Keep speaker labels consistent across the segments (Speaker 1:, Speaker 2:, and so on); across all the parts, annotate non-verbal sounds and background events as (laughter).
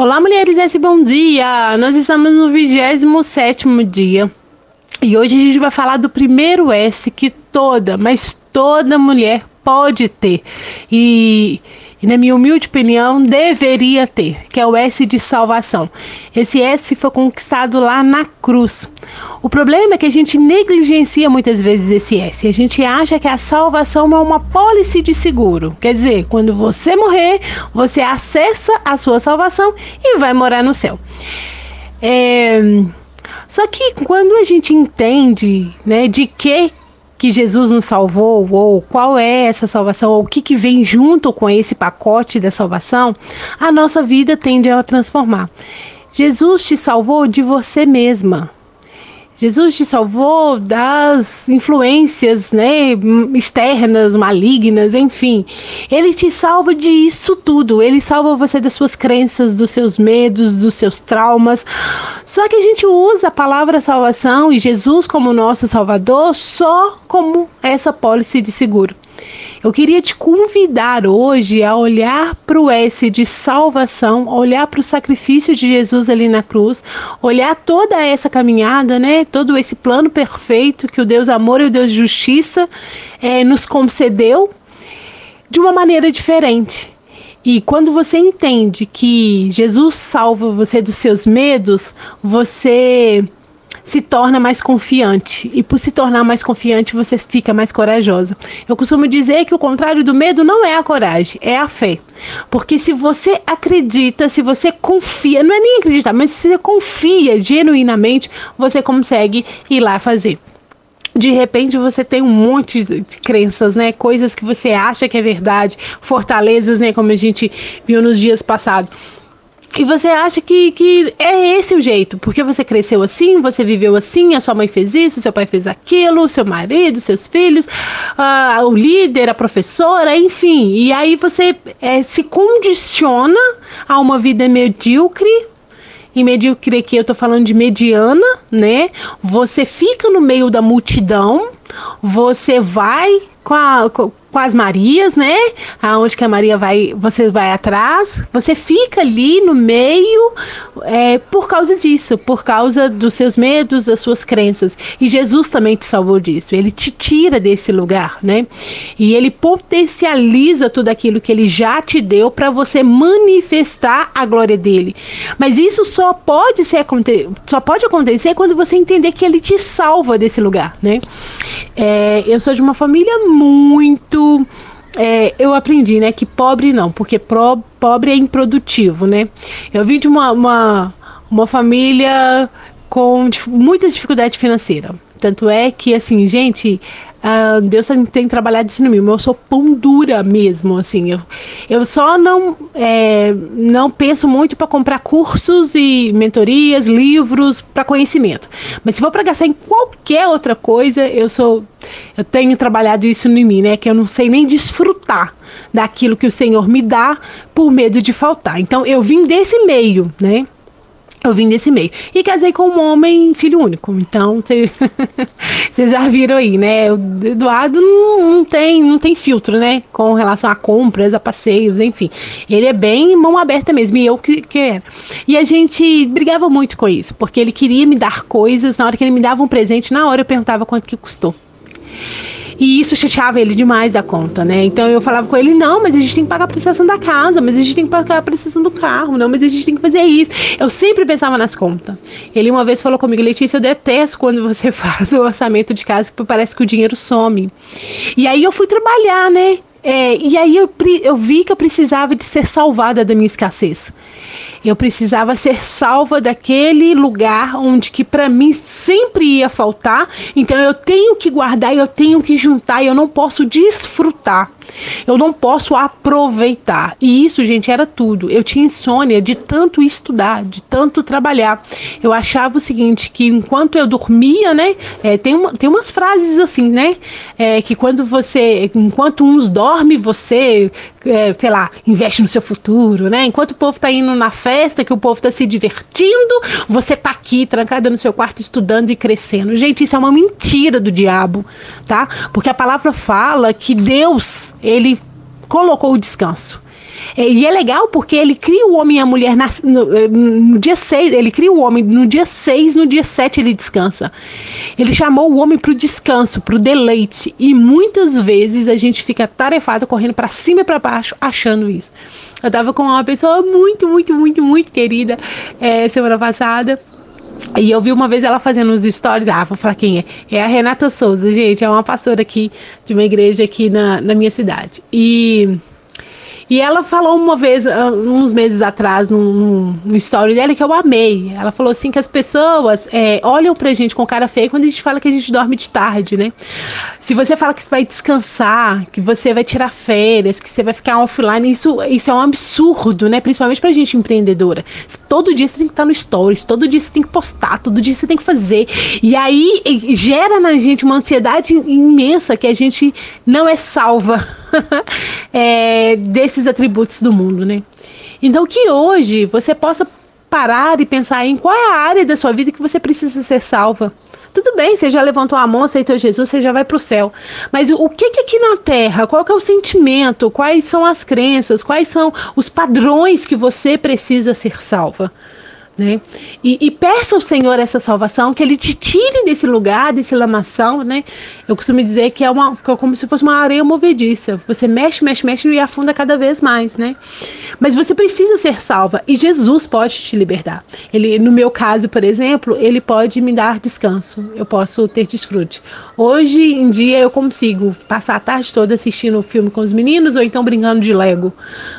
Speaker 1: Olá, mulheres, esse bom dia! Nós estamos no 27 dia e hoje a gente vai falar do primeiro S que toda, mas toda mulher pode ter. E e na minha humilde opinião, deveria ter, que é o S de salvação. Esse S foi conquistado lá na cruz. O problema é que a gente negligencia muitas vezes esse S. A gente acha que a salvação é uma pólice de seguro. Quer dizer, quando você morrer, você acessa a sua salvação e vai morar no céu. É... Só que quando a gente entende né, de que que Jesus nos salvou, ou qual é essa salvação, ou o que, que vem junto com esse pacote da salvação, a nossa vida tende a transformar. Jesus te salvou de você mesma. Jesus te salvou das influências né, externas, malignas, enfim. Ele te salva disso tudo. Ele salva você das suas crenças, dos seus medos, dos seus traumas. Só que a gente usa a palavra salvação e Jesus como nosso salvador só como essa pólice de seguro. Eu queria te convidar hoje a olhar para o S de salvação, olhar para o sacrifício de Jesus ali na cruz, olhar toda essa caminhada, né? Todo esse plano perfeito que o Deus amor e o Deus justiça é, nos concedeu de uma maneira diferente. E quando você entende que Jesus salva você dos seus medos, você se torna mais confiante. E por se tornar mais confiante, você fica mais corajosa. Eu costumo dizer que o contrário do medo não é a coragem, é a fé. Porque se você acredita, se você confia, não é nem acreditar, mas se você confia genuinamente, você consegue ir lá fazer de repente você tem um monte de crenças, né? Coisas que você acha que é verdade, fortalezas, né? Como a gente viu nos dias passados e você acha que, que é esse o jeito, porque você cresceu assim, você viveu assim, a sua mãe fez isso, seu pai fez aquilo, seu marido, seus filhos, uh, o líder, a professora, enfim. E aí você é, se condiciona a uma vida medíocre. E medíocre aqui eu tô falando de mediana, né? Você fica no meio da multidão, você vai com, a, com as Marias, né? Aonde que a Maria vai, você vai atrás, você fica ali no meio é, por causa disso, por causa dos seus medos, das suas crenças. E Jesus também te salvou disso. Ele te tira desse lugar, né? E ele potencializa tudo aquilo que ele já te deu para você manifestar a glória dele. Mas isso só pode ser só pode acontecer quando você entender que ele te salva desse lugar, né? É, eu sou de uma família muito. É, eu aprendi, né, que pobre não, porque pro, pobre é improdutivo, né? Eu vim de uma, uma, uma família com muita dificuldade financeira. Tanto é que, assim, gente, Uh, Deus tem, tem, trabalhado isso no mim. Eu sou pão dura mesmo, assim. Eu, eu só não, é, não penso muito para comprar cursos e mentorias, livros para conhecimento. Mas se for para gastar em qualquer outra coisa, eu sou, eu tenho trabalhado isso em mim, né? Que eu não sei nem desfrutar daquilo que o Senhor me dá por medo de faltar. Então eu vim desse meio, né? Eu vim desse meio. E casei com um homem filho único. Então, (laughs) vocês já viram aí, né? O Eduardo não, tem, não tem filtro, né? Com relação a compras, a passeios, enfim. Ele é bem mão aberta mesmo. E eu que, que era. E a gente brigava muito com isso. Porque ele queria me dar coisas. Na hora que ele me dava um presente, na hora eu perguntava quanto que custou. E isso chateava ele demais da conta, né? Então eu falava com ele: não, mas a gente tem que pagar a prestação da casa, mas a gente tem que pagar a prestação do carro, não, mas a gente tem que fazer isso. Eu sempre pensava nas contas. Ele uma vez falou comigo: Letícia, eu detesto quando você (laughs) faz o orçamento de casa, porque parece que o dinheiro some. E aí eu fui trabalhar, né? É, e aí eu, eu vi que eu precisava de ser salvada da minha escassez. Eu precisava ser salva daquele lugar onde que para mim sempre ia faltar. Então eu tenho que guardar, eu tenho que juntar, eu não posso desfrutar. Eu não posso aproveitar. E isso, gente, era tudo. Eu tinha insônia de tanto estudar, de tanto trabalhar. Eu achava o seguinte, que enquanto eu dormia, né? É, tem, uma, tem umas frases assim, né? É, que quando você, enquanto uns dormem, você, é, sei lá, investe no seu futuro, né? Enquanto o povo tá indo na festa, que o povo tá se divertindo, você tá aqui, trancada no seu quarto, estudando e crescendo. Gente, isso é uma mentira do diabo, tá? Porque a palavra fala que Deus ele colocou o descanso. É, e é legal porque ele cria o homem e a mulher na, no, eh, no, dia 6, ele cria o homem no dia 6, no dia 7 ele descansa. Ele chamou o homem para o descanso, para o deleite. E muitas vezes a gente fica tarefado correndo para cima e para baixo achando isso. Eu tava com uma pessoa muito, muito, muito, muito querida é, semana passada. E eu vi uma vez ela fazendo uns stories, ah, vou falar quem é. É a Renata Souza, gente, é uma pastora aqui de uma igreja aqui na, na minha cidade. E e ela falou uma vez, ah, uns meses atrás, num, num story dela, que eu amei. Ela falou assim que as pessoas é, olham pra gente com cara feia quando a gente fala que a gente dorme de tarde, né? Se você fala que vai descansar, que você vai tirar férias, que você vai ficar offline, isso, isso é um absurdo, né? Principalmente pra gente empreendedora. Todo dia você tem que estar no stories, todo dia você tem que postar, todo dia você tem que fazer. E aí gera na gente uma ansiedade imensa que a gente não é salva (laughs) é, desses atributos do mundo, né? Então que hoje você possa parar e pensar em qual é a área da sua vida que você precisa ser salva. Tudo bem, você já levantou a mão, aceitou Jesus, você já vai para o céu. Mas o que que aqui na Terra? Qual é o sentimento? Quais são as crenças? Quais são os padrões que você precisa ser salva? Né? E, e, peça ao Senhor essa salvação, que Ele te tire desse lugar, desse lamação, né? Eu costumo dizer que é, uma, é como se fosse uma areia movediça. Você mexe, mexe, mexe e afunda cada vez mais, né? Mas você precisa ser salva e Jesus pode te libertar. Ele, no meu caso, por exemplo, Ele pode me dar descanso. Eu posso ter desfrute. Hoje em dia eu consigo passar a tarde toda assistindo o filme com os meninos ou então brincando de Lego,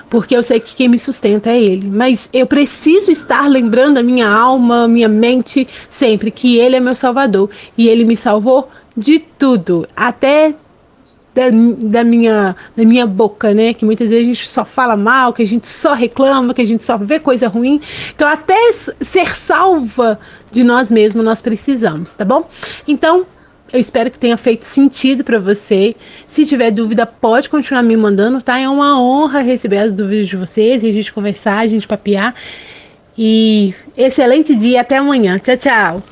Speaker 1: porque eu sei que quem me sustenta é Ele. Mas eu preciso estar lembrando a minha alma, minha mente, sempre que Ele é meu Salvador. E Ele me salvou de tudo, até da, da, minha, da minha boca, né? Que muitas vezes a gente só fala mal, que a gente só reclama, que a gente só vê coisa ruim. Então, até ser salva de nós mesmos, nós precisamos, tá bom? Então, eu espero que tenha feito sentido para você. Se tiver dúvida, pode continuar me mandando, tá? É uma honra receber as dúvidas de vocês e a gente conversar, a gente papear. E excelente dia, até amanhã. Tchau, tchau.